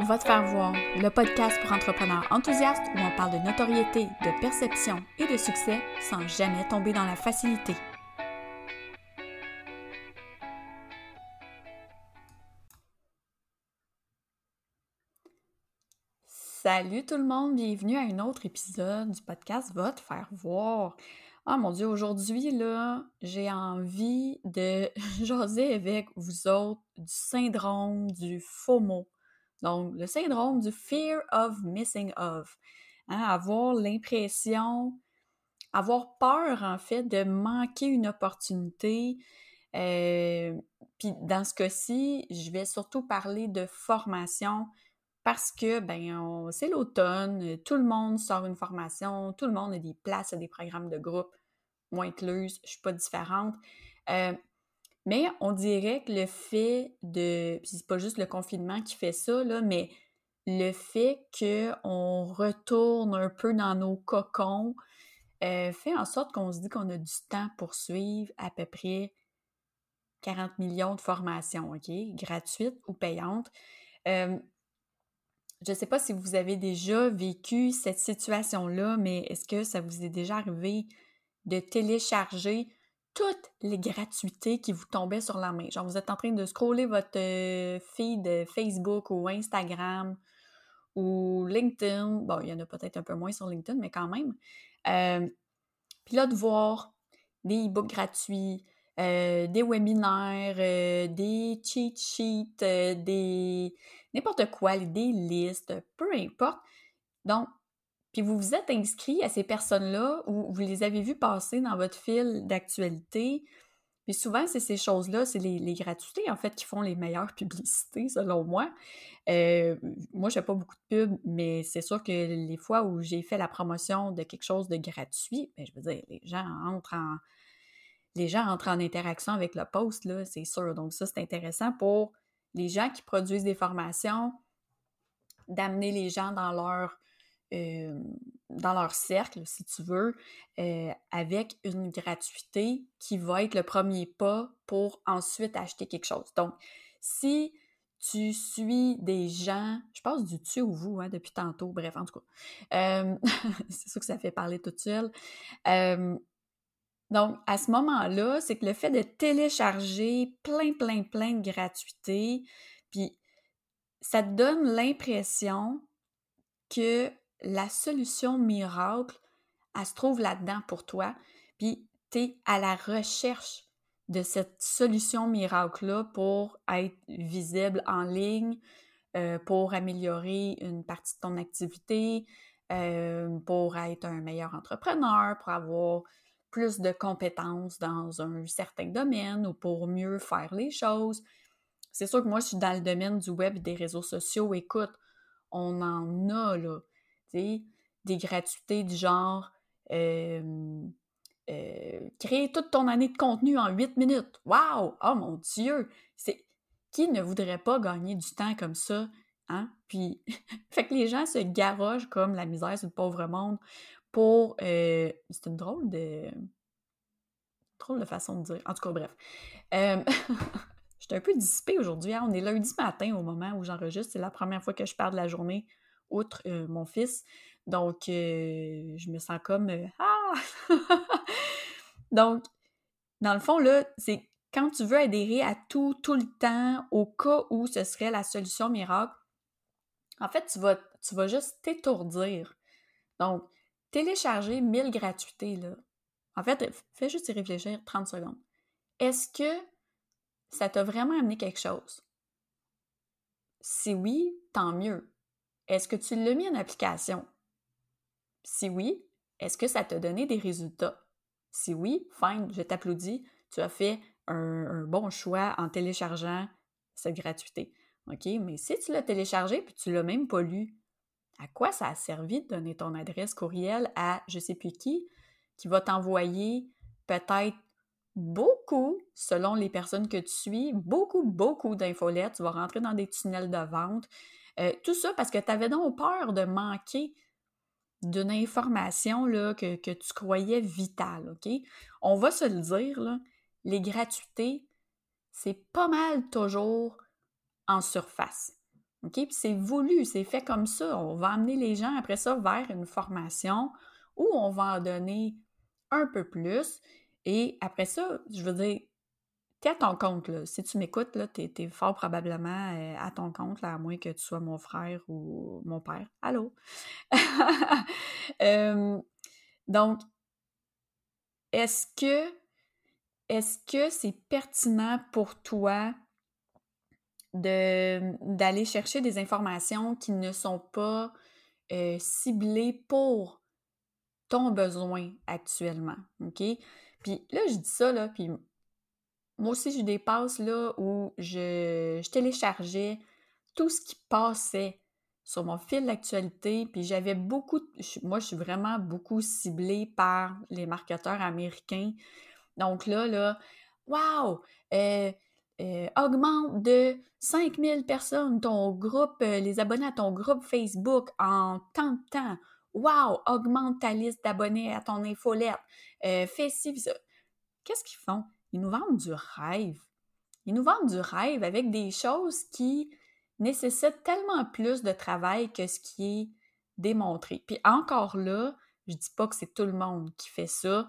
Va te faire voir, le podcast pour entrepreneurs enthousiastes où on parle de notoriété, de perception et de succès sans jamais tomber dans la facilité. Salut tout le monde, bienvenue à un autre épisode du podcast Va te faire voir. Ah mon Dieu, aujourd'hui, là, j'ai envie de jaser avec vous autres du syndrome du FOMO. Donc, le syndrome du Fear of Missing Of. Hein, avoir l'impression, avoir peur, en fait, de manquer une opportunité. Euh, puis dans ce cas-ci, je vais surtout parler de formation parce que, ben, c'est l'automne, tout le monde sort une formation, tout le monde a des places, a des programmes de groupe. Moi incluse, je suis pas différente. Euh, mais on dirait que le fait de. Puis c'est pas juste le confinement qui fait ça, là, mais le fait qu'on retourne un peu dans nos cocons euh, fait en sorte qu'on se dit qu'on a du temps pour suivre à peu près 40 millions de formations, OK? Gratuites ou payantes. Euh, je ne sais pas si vous avez déjà vécu cette situation-là, mais est-ce que ça vous est déjà arrivé de télécharger toutes les gratuités qui vous tombaient sur la main? Genre, vous êtes en train de scroller votre euh, feed Facebook ou Instagram ou LinkedIn. Bon, il y en a peut-être un peu moins sur LinkedIn, mais quand même. Euh, puis là, de voir des e-books gratuits, euh, des webinaires, des cheat sheets, des n'importe quoi, des listes, peu importe. Donc, vous vous êtes inscrit à ces personnes-là ou vous les avez vues passer dans votre fil d'actualité? Puis souvent, c'est ces choses-là, c'est les, gratuités, en fait, qui font les meilleures publicités, selon moi. moi, je fais pas beaucoup de pubs, mais c'est sûr que les fois où j'ai fait la promotion de quelque chose de gratuit, ben, je veux dire, les gens entrent en, les gens entrent en interaction avec le post, là, c'est sûr. Donc ça, c'est intéressant pour les gens qui produisent des formations, d'amener les gens dans leur, dans leur cercle, si tu veux, avec une gratuité qui va être le premier pas pour ensuite acheter quelque chose. Donc, si tu suis des gens, je pense du tu ou vous hein, depuis tantôt, bref, en tout cas, c'est sûr que ça fait parler tout seul. Donc, à ce moment-là, c'est que le fait de télécharger plein, plein, plein de gratuités, puis ça te donne l'impression que la solution miracle, elle se trouve là-dedans pour toi, puis tu es à la recherche de cette solution miracle-là pour être visible en ligne, euh, pour améliorer une partie de ton activité, euh, pour être un meilleur entrepreneur, pour avoir plus de compétences dans un certain domaine ou pour mieux faire les choses. C'est sûr que moi, je suis dans le domaine du web et des réseaux sociaux. Écoute, on en a, là, des gratuités du genre euh, créer toute ton année de contenu en 8 minutes. Wow! Oh mon Dieu! C'est qui ne voudrait pas gagner du temps comme ça? Hein? Puis, fait que les gens se garochent comme la misère sur le pauvre monde pour. Euh, c'est une drôle de. drôle de façon de dire. En tout cas, bref. Euh, J'étais un peu dissipée aujourd'hui. Hein? On est lundi matin au moment où j'enregistre. C'est la première fois que je pars de la journée, outre euh, mon fils. Donc, je me sens comme Ah! Donc, dans le fond, là, c'est quand tu veux adhérer à tout, tout le temps, au cas où ce serait la solution miracle, en fait, tu vas, tu vas juste t'étourdir. Donc, télécharger 1000 gratuités, là. En fait, fais juste y réfléchir 30 secondes. Est-ce que ça t'a vraiment amené quelque chose? Si oui, tant mieux. Est-ce que tu l'as mis en application? Si oui, est-ce que ça t'a donné des résultats? Si oui, fine, je t'applaudis, tu as fait un, bon choix en téléchargeant cette gratuité. OK, mais si tu l'as téléchargé puis tu l'as même pas lu, à quoi ça a servi de donner ton adresse courriel à je sais plus qui, qui va t'envoyer peut-être beaucoup, selon les personnes que tu suis, beaucoup, beaucoup d'infolettes? Tu vas rentrer dans des tunnels de vente. Euh, tout ça parce que tu avais donc peur de manquer d'une information là, que, tu croyais vitale, OK? On va se le dire, les gratuités, c'est pas mal toujours en surface. OK? Puis c'est voulu, c'est fait comme ça. On va amener les gens après ça vers une formation où on va en donner un peu plus. Et après ça, je veux dire, t'es à ton compte, là. Si tu m'écoutes, là, t'es, es fort probablement euh, à ton compte, là, à moins que tu sois mon frère ou mon père. Allô? donc, est-ce que est-ce que c'est pertinent pour toi d'aller chercher des informations qui ne sont pas euh, ciblées pour ton besoin actuellement, OK? Puis là, je dis ça, là, puis moi aussi, j'ai des passes, où je, téléchargeais tout ce qui passait sur mon fil d'actualité, puis j'avais beaucoup, moi, je suis vraiment beaucoup ciblée par les marketeurs américains. Donc là, là, wow! Euh, euh, augmente de 5000 personnes ton groupe, euh, les abonnés à ton groupe Facebook en tant de temps. Wow! Augmente ta liste d'abonnés à ton infolette. Fais ci. Qu'est-ce qu'ils font? Ils nous vendent du rêve. Ils nous vendent du rêve avec des choses qui nécessitent tellement plus de travail que ce qui est démontré. Puis encore là, je dis pas que c'est tout le monde qui fait ça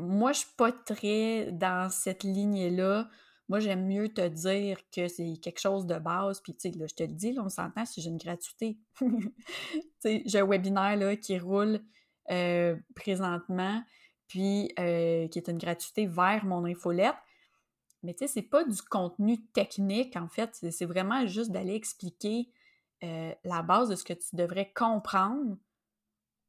moi, je suis pas très dans cette lignée-là. Moi, j'aime mieux te dire que c'est quelque chose de base. Puis, tu sais, là, je te le dis, là, on s'entend si j'ai une gratuité. tu sais, j'ai un webinaire là, qui roule euh, présentement, puis euh, qui est une gratuité vers mon infolette. Mais tu sais, c'est pas du contenu technique, en fait. C'est vraiment juste d'aller expliquer euh, la base de ce que tu devrais comprendre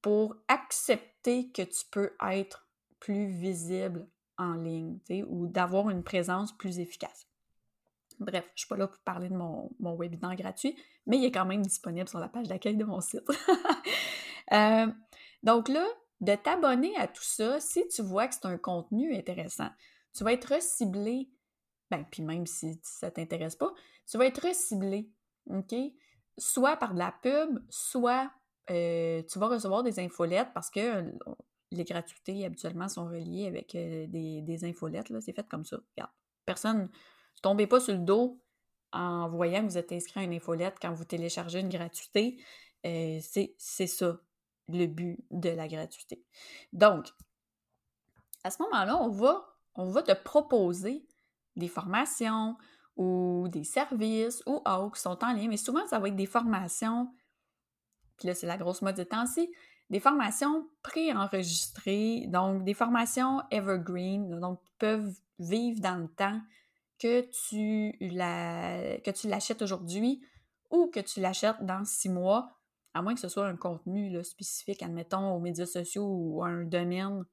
pour accepter que tu peux être plus visible en ligne, ou d'avoir une présence plus efficace. Bref, je ne suis pas là pour parler de mon, webinaire gratuit, mais il est quand même disponible sur la page d'accueil de mon site. Euh, donc là, de t'abonner à tout ça, si tu vois que c'est un contenu intéressant, tu vas être ciblé, ben, puis même si ça ne t'intéresse pas, tu vas être ciblé, OK? Soit par de la pub, soit euh, tu vas recevoir des infolettes parce que les gratuités habituellement sont reliées avec euh, des, des, infolettes. C'est fait comme ça. Regarde. Personne. Tombez pas sur le dos en voyant que vous êtes inscrit à une infolette quand vous téléchargez une gratuité. Euh, c'est ça le but de la gratuité. Donc, à ce moment-là, on va, on va te proposer des formations ou des services ou autres qui sont en lien, mais souvent, ça va être des formations. Puis là, c'est la grosse mode de temps-ci des formations préenregistrées, donc des formations evergreen, donc qui peuvent vivre dans le temps que tu l'achètes aujourd'hui ou que tu l'achètes dans six mois, à moins que ce soit un contenu spécifique, admettons, aux médias sociaux ou un domaine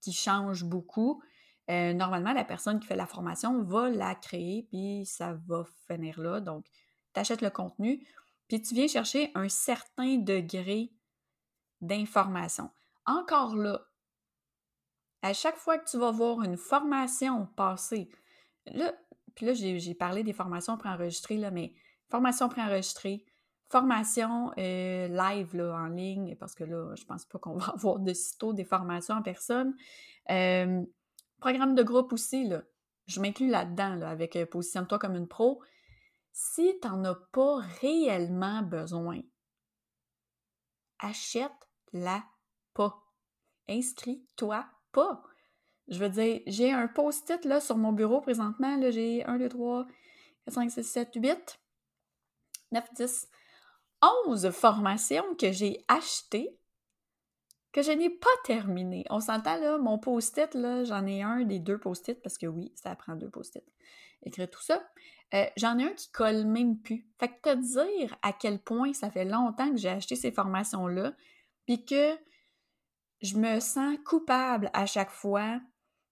qui change beaucoup. Euh, normalement, la personne qui fait la formation va la créer, puis ça va finir là. Donc, tu achètes le contenu, puis tu viens chercher un certain degré d'information. Encore là, à chaque fois que tu vas voir une formation passer, là, puis là, j'ai parlé des formations préenregistrées, là, mais formation préenregistrée, formation euh, live en ligne, parce que là, je pense pas qu'on va avoir de sitôt des formations en personne. Euh, programme de groupe aussi, je m'inclus là-dedans, là, avec euh, Positionne-toi comme une pro. Si tu n'en as pas réellement besoin, achète la pas. Inscris-toi pas. Je veux dire, j'ai un post-it sur mon bureau présentement. J'ai 1, 2, 3, 4, 5, 6, 7, 8, 9, 10, 11 formations que j'ai achetées que je n'ai pas terminées. On s'entend là, mon post-it, là, j'en ai un des deux post-it parce que oui, ça prend deux post-it. Écrire tout ça. Euh, j'en ai un qui colle même plus. Fait que te dire à quel point ça fait longtemps que j'ai acheté ces formations-là, puis que je me sens coupable à chaque fois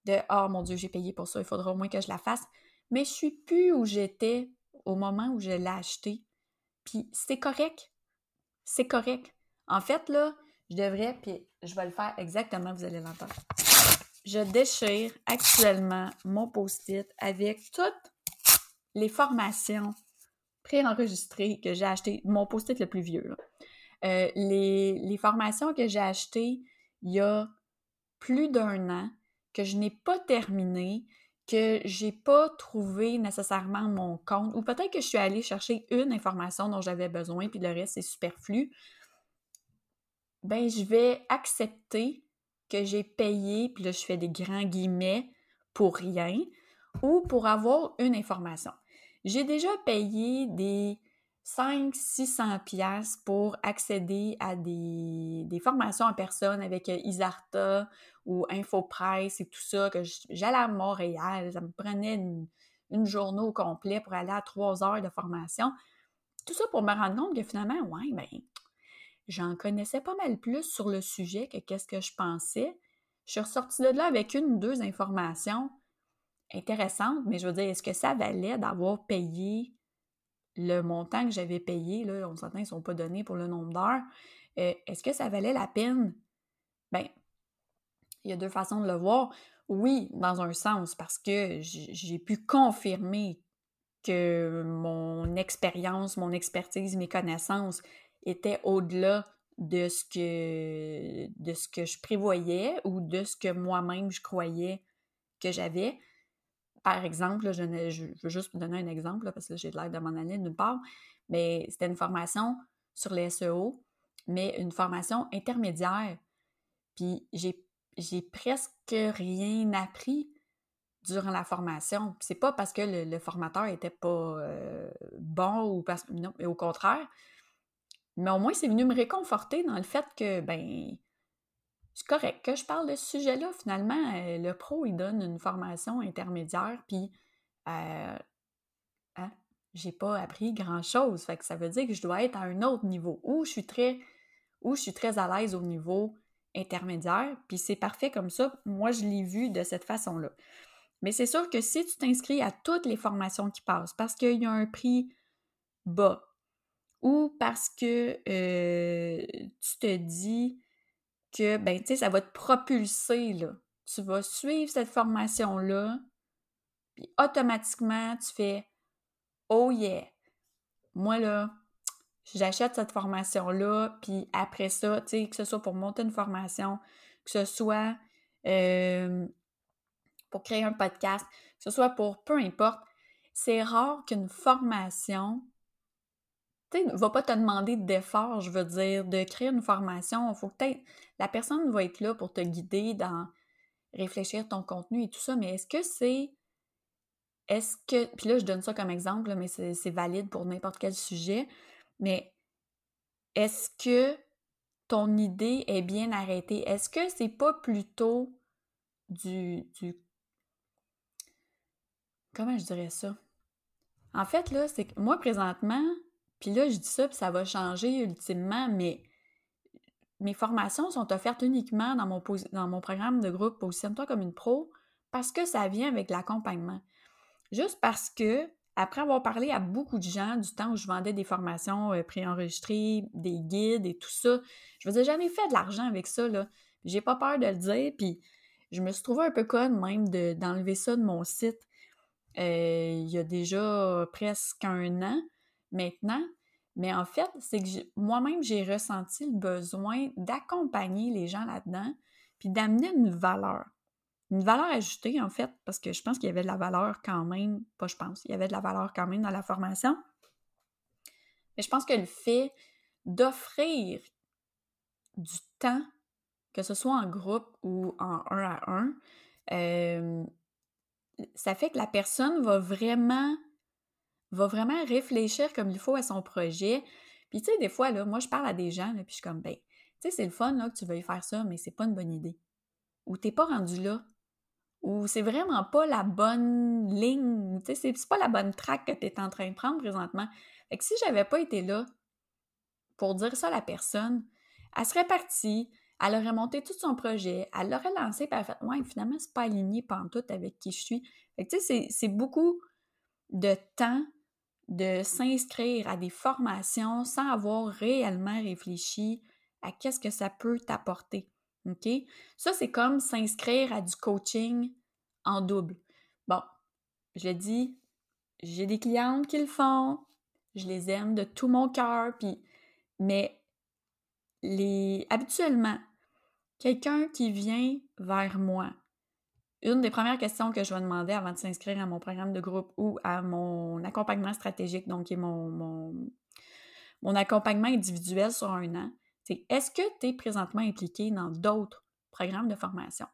de Oh mon Dieu, j'ai payé pour ça, il faudra au moins que je la fasse. Mais je suis plus où j'étais au moment où je l'ai acheté. Puis c'est correct. C'est correct. En fait, là, je devrais, puis je vais le faire exactement, vous allez l'entendre. Je déchire actuellement mon post-it avec toutes les formations préenregistrées que j'ai achetées. Mon post-it le plus vieux. Euh, les, formations que j'ai achetées il y a plus d'un an, que je n'ai pas terminées, que j'ai pas trouvé nécessairement mon compte, ou peut-être que je suis allée chercher une information dont j'avais besoin, puis le reste est superflu, ben je vais accepter que j'ai payé, puis là je fais des grands guillemets, pour rien, ou pour avoir une information. J'ai déjà payé des 500-600 pièces pour accéder à des, formations en personne avec euh, Isarta ou InfoPresse et tout ça, que j'allais à Montréal, ça me prenait une, journée au complet pour aller à trois heures de formation. Tout ça pour me rendre compte que finalement, ouais, ben, j'en connaissais pas mal plus sur le sujet que qu'est-ce que je pensais. Je suis ressortie de là avec une ou deux informations intéressantes, mais je veux dire, est-ce que ça valait d'avoir payé le montant que j'avais payé, là, on s'entend, ils ne sont pas donnés pour le nombre d'heures. Euh, est-ce que ça valait la peine? Ben, il y a deux façons de le voir. Oui, dans un sens, parce que j'ai pu confirmer que mon expérience, mon expertise, mes connaissances étaient au-delà de ce que de ce que je prévoyais ou de ce que moi-même je croyais que j'avais. Par exemple, je, veux juste vous donner un exemple parce que j'ai de l'air de m'en aller d'une part, mais c'était une formation sur les SEO, mais une formation intermédiaire. Puis j'ai presque rien appris durant la formation. C'est pas parce que le, formateur était pas euh, bon ou parce non, mais au contraire. Mais au moins, c'est venu me réconforter dans le fait que, ben, c'est correct que je parle de ce sujet-là. Finalement, euh, le pro, il donne une formation intermédiaire, puis euh, hein, j'ai pas appris grand-chose. Fait que ça veut dire que je dois être à un autre niveau, où je suis très, où je suis très à l'aise au niveau intermédiaire, puis c'est parfait comme ça. Moi, je l'ai vu de cette façon-là. Mais c'est sûr que si tu t'inscris à toutes les formations qui passent, parce qu'il y a un prix bas, ou parce que euh, tu te dis que, ben, tu sais, ça va te propulser, là. Tu vas suivre cette formation-là, puis automatiquement, tu fais Oh yeah! Moi, là, j'achète cette formation-là, puis après ça, tu sais, que ce soit pour monter une formation, que ce soit euh, pour créer un podcast, que ce soit pour peu importe, c'est rare qu'une formation ne va pas te demander d'effort, je veux dire, de créer une formation. Faut peut-être. La personne va être là pour te guider dans réfléchir ton contenu et tout ça, mais est-ce que c'est. Est-ce que. Puis là, je donne ça comme exemple, mais c'est valide pour n'importe quel sujet. Mais est-ce que ton idée est bien arrêtée? Est-ce que c'est pas plutôt du, du. Comment je dirais ça? En fait, là, c'est que moi, présentement, puis là, je dis ça, puis ça va changer ultimement, mais mes formations sont offertes uniquement dans mon, dans mon programme de groupe Positionne-toi comme une pro parce que ça vient avec l'accompagnement. Juste parce que, après avoir parlé à beaucoup de gens du temps où je vendais des formations euh, préenregistrées, des guides et tout ça, je vous ai jamais fait de l'argent avec ça, là. J'ai pas peur de le dire, puis je me suis trouvé un peu conne même d'enlever ça de mon site euh, il y a déjà presque un an maintenant. Mais en fait, c'est que moi-même, j'ai ressenti le besoin d'accompagner les gens là-dedans, puis d'amener une valeur. Une valeur ajoutée, en fait, parce que je pense qu'il y avait de la valeur quand même, pas je pense, il y avait de la valeur quand même dans la formation. Mais je pense que le fait d'offrir du temps, que ce soit en groupe ou en un à un, euh, ça fait que la personne va vraiment va vraiment réfléchir comme il faut à son projet. Puis tu sais, des fois, là, moi, je parle à des gens, là, puis je suis comme, ben, tu sais, c'est le fun là, que tu veuilles faire ça, mais c'est pas une bonne idée. Ou t'es pas rendu là. Ou c'est vraiment pas la bonne ligne. C'est pas la bonne track que tu es en train de prendre présentement. Fait que si j'avais pas été là pour dire ça à la personne, elle serait partie, elle aurait monté tout son projet, elle l'aurait lancé, puis elle fait Ouais, finalement, c'est pas aligné pantoute avec qui je suis. C'est beaucoup de temps de s'inscrire à des formations sans avoir réellement réfléchi à qu'est-ce que ça peut t'apporter. OK? Ça, c'est comme s'inscrire à du coaching en double. Bon, je l'ai dit, j'ai des clientes qui le font, je les aime de tout mon cœur, puis mais les habituellement, quelqu'un qui vient vers moi une des premières questions que je vais demander avant de s'inscrire à mon programme de groupe ou à mon accompagnement stratégique, donc est mon, mon, mon accompagnement individuel sur un an, c'est est-ce que tu es présentement impliqué dans d'autres programmes de formation?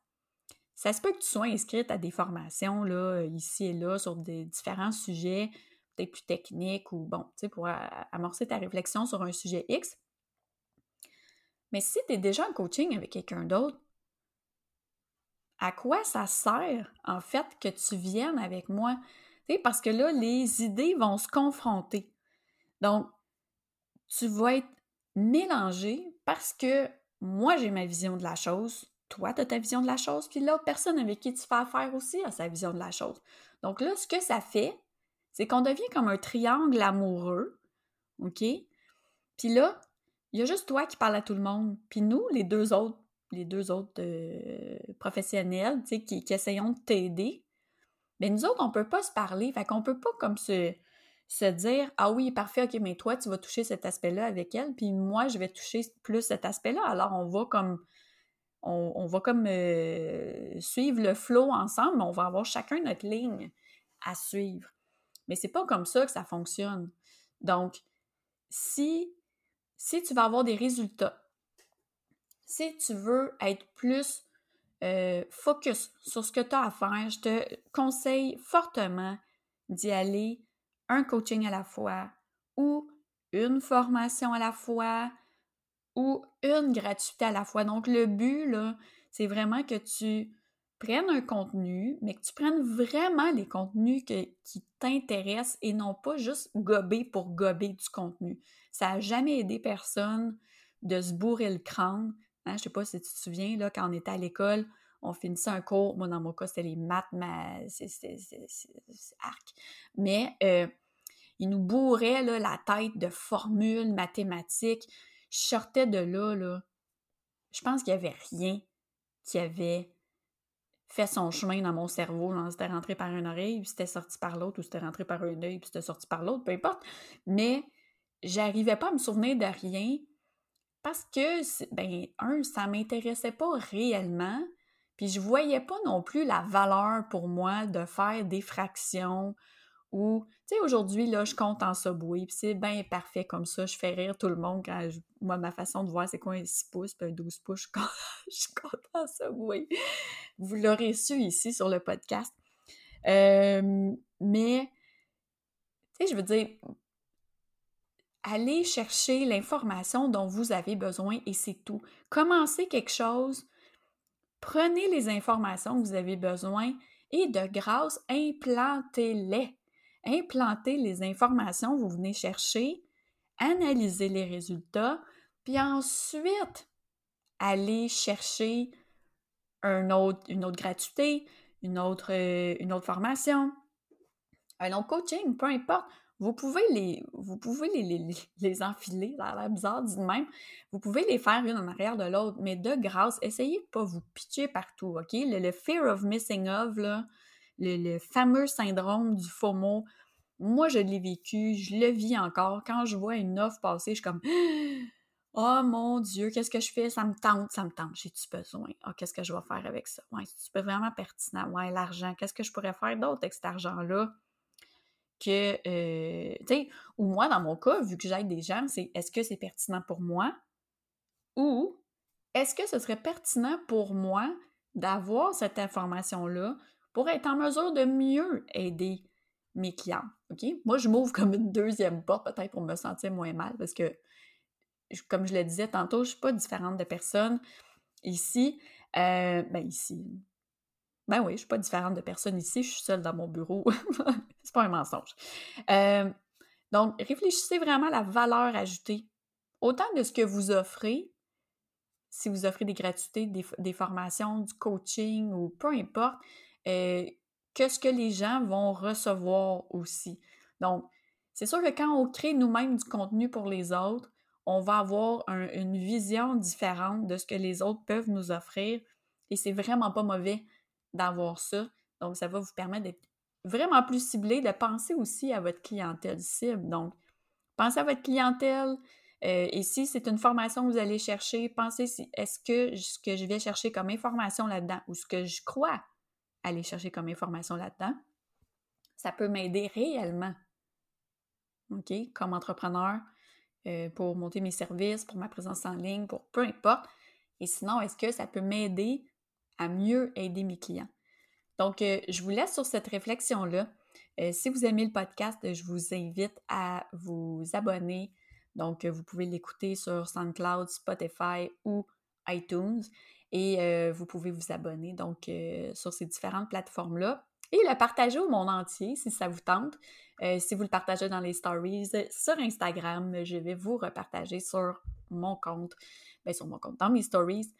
Ça se peut que tu sois inscrite à des formations là, ici et là sur des différents sujets, peut-être plus techniques ou bon, tu sais, pour amorcer ta réflexion sur un sujet X. Mais si tu es déjà en coaching avec quelqu'un d'autre, à quoi ça sert, en fait, que tu viennes avec moi? parce que là, les idées vont se confronter. Donc, tu vas être mélangé parce que moi, j'ai ma vision de la chose, toi, tu as ta vision de la chose, puis l'autre personne avec qui tu fais affaire aussi a sa vision de la chose. Donc là, ce que ça fait, c'est qu'on devient comme un triangle amoureux, OK? Puis là, il y a juste toi qui parles à tout le monde. Puis nous, les deux autres les deux autres euh, professionnels, tu sais, qui, essayons de t'aider, mais nous autres, on peut pas se parler, fait qu'on peut pas comme se, se dire « Ah oui, parfait, ok, mais toi, tu vas toucher cet aspect-là avec elle, puis moi, je vais toucher plus cet aspect-là. » Alors, on va comme... On, va comme euh, suivre le flow ensemble, mais on va avoir chacun notre ligne à suivre. Mais c'est pas comme ça que ça fonctionne. Donc, si, si tu vas avoir des résultats, si tu veux être plus euh, focus sur ce que tu as à faire, je te conseille fortement d'y aller un coaching à la fois ou une formation à la fois ou une gratuité à la fois. Donc, le but, c'est vraiment que tu prennes un contenu, mais que tu prennes vraiment les contenus qui t'intéressent et non pas juste gober pour gober du contenu. Ça n'a jamais aidé personne de se bourrer le crâne Hein, je sais pas si tu te souviens, là, quand on était à l'école, on finissait un cours. Moi, dans mon cas, c'était les maths, mais c'est arc. Mais euh, il nous bourrait là, la tête de formules mathématiques. Je sortais de là, là. Je pense qu'il n'y avait rien qui avait fait son chemin dans mon cerveau. C'était rentré par une oreille, puis c'était sorti par l'autre, ou c'était rentré par un œil, puis c'était sorti par l'autre, peu importe. Mais j'arrivais pas à me souvenir de rien parce que, ben, un, ça m'intéressait pas réellement, puis je voyais pas non plus la valeur pour moi de faire des fractions ou, tu sais, aujourd'hui, là, je compte en subway, puis c'est bien parfait comme ça, je fais rire tout le monde quand, moi, ma façon de voir, c'est quoi un 6 pouces, puis un 12 pouces, je compte, en subway. Vous l'aurez su ici sur le podcast. mais, tu sais, je veux dire, allez chercher l'information dont vous avez besoin et c'est tout. Commencez quelque chose, prenez les informations que vous avez besoin et de grâce, implantez-les. Implantez les informations que vous venez chercher, analysez les résultats, puis ensuite, allez chercher une autre gratuité, une autre, euh, une autre formation, un autre coaching, peu importe. Vous pouvez les, vous pouvez les, les, enfiler, ça a l'air bizarre dit même. Vous pouvez les faire une en arrière de l'autre, mais de grâce, essayez de pas vous pitcher partout, OK? Le, fear of missing of, là, le, fameux syndrome du FOMO, moi, je l'ai vécu, je le vis encore. Quand je vois une offre passer, je suis comme Oh mon Dieu, qu'est-ce que je fais? Ça me tente, ça me tente. J'ai-tu besoin? Ah, qu'est-ce que je vais faire avec ça? Ouais, c'est vraiment pertinent? Ouais, l'argent, qu'est-ce que je pourrais faire d'autre avec cet argent-là? Que, euh, tu sais, ou moi, dans mon cas, vu que j'aide des gens, c'est est-ce que c'est pertinent pour moi? Ou est-ce que ce serait pertinent pour moi d'avoir cette information-là pour être en mesure de mieux aider mes clients, OK? Moi, je m'ouvre comme une deuxième porte, peut-être pour me sentir moins mal, parce que, comme je le disais tantôt, je suis pas différente de personne ici. Euh, ben ici, ben oui, je suis pas différente de personne ici, je suis seule dans mon bureau. c'est pas un mensonge. Euh, donc, réfléchissez vraiment à la valeur ajoutée, autant de ce que vous offrez, si vous offrez des gratuités, des, formations, du coaching ou peu importe, euh, que ce que les gens vont recevoir aussi. Donc, c'est sûr que quand on crée nous-mêmes du contenu pour les autres, on va avoir une vision différente de ce que les autres peuvent nous offrir et c'est vraiment pas mauvais d'avoir ça. Donc, ça va vous permettre d'être vraiment plus ciblé, de penser aussi à votre clientèle cible. Donc, pensez à votre clientèle. Euh, et si c'est une formation que vous allez chercher, pensez si est-ce que ce que je vais chercher comme information là-dedans ou ce que je crois aller chercher comme information là-dedans. Ça peut m'aider réellement, OK, comme entrepreneur, euh, pour monter mes services, pour ma présence en ligne, pour peu importe. Et sinon, est-ce que ça peut m'aider à mieux aider mes clients? Donc, euh, je vous laisse sur cette réflexion-là. Euh, si vous aimez le podcast, je vous invite à vous abonner. Donc, vous pouvez l'écouter sur SoundCloud, Spotify ou iTunes. Et vous pouvez vous abonner donc sur ces différentes plateformes-là et le partager au monde entier si ça vous tente. Euh, si vous le partagez dans les stories sur Instagram, je vais vous repartager sur mon compte, bien sur mon compte, dans mes stories.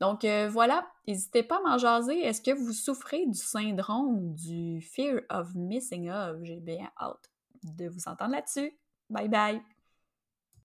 Donc euh, voilà, n'hésitez pas à m'en jaser. Est-ce que vous souffrez du syndrome du fear of missing out? J'ai bien hâte de vous entendre là-dessus. Bye bye!